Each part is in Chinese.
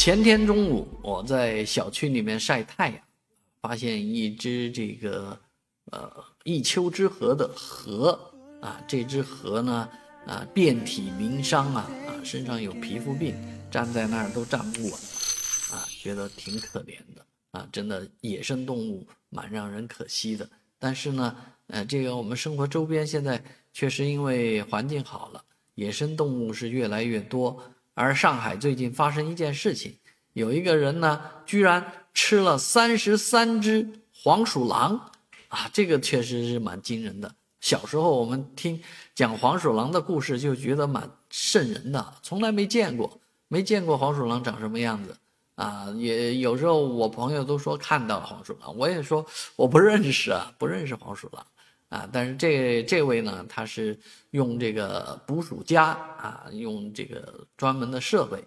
前天中午，我在小区里面晒太阳，发现一只这个呃一丘之貉的貉啊，这只貉呢啊遍体鳞伤啊啊，身上有皮肤病，站在那儿都站不稳啊，觉得挺可怜的啊，真的野生动物蛮让人可惜的。但是呢，呃，这个我们生活周边现在确实因为环境好了，野生动物是越来越多。而上海最近发生一件事情，有一个人呢，居然吃了三十三只黄鼠狼，啊，这个确实是蛮惊人的。小时候我们听讲黄鼠狼的故事，就觉得蛮瘆人的，从来没见过，没见过黄鼠狼长什么样子，啊，也有时候我朋友都说看到黄鼠狼，我也说我不认识啊，不认识黄鼠狼。啊，但是这这位呢，他是用这个捕鼠夹啊，用这个专门的设备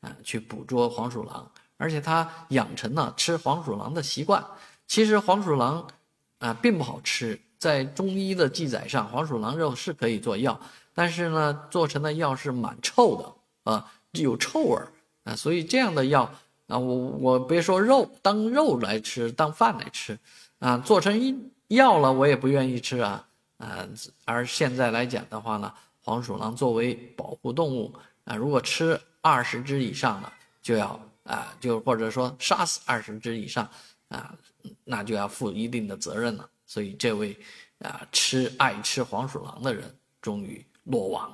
啊，去捕捉黄鼠狼，而且他养成了吃黄鼠狼的习惯。其实黄鼠狼啊，并不好吃，在中医的记载上，黄鼠狼肉是可以做药，但是呢，做成的药是蛮臭的啊，有臭味啊，所以这样的药啊，我我别说肉，当肉来吃，当饭来吃啊，做成一。要了我也不愿意吃啊，啊，而现在来讲的话呢，黄鼠狼作为保护动物啊，如果吃二十只以上了，就要啊，就或者说杀死二十只以上啊，那就要负一定的责任了。所以这位啊吃爱吃黄鼠狼的人终于落网。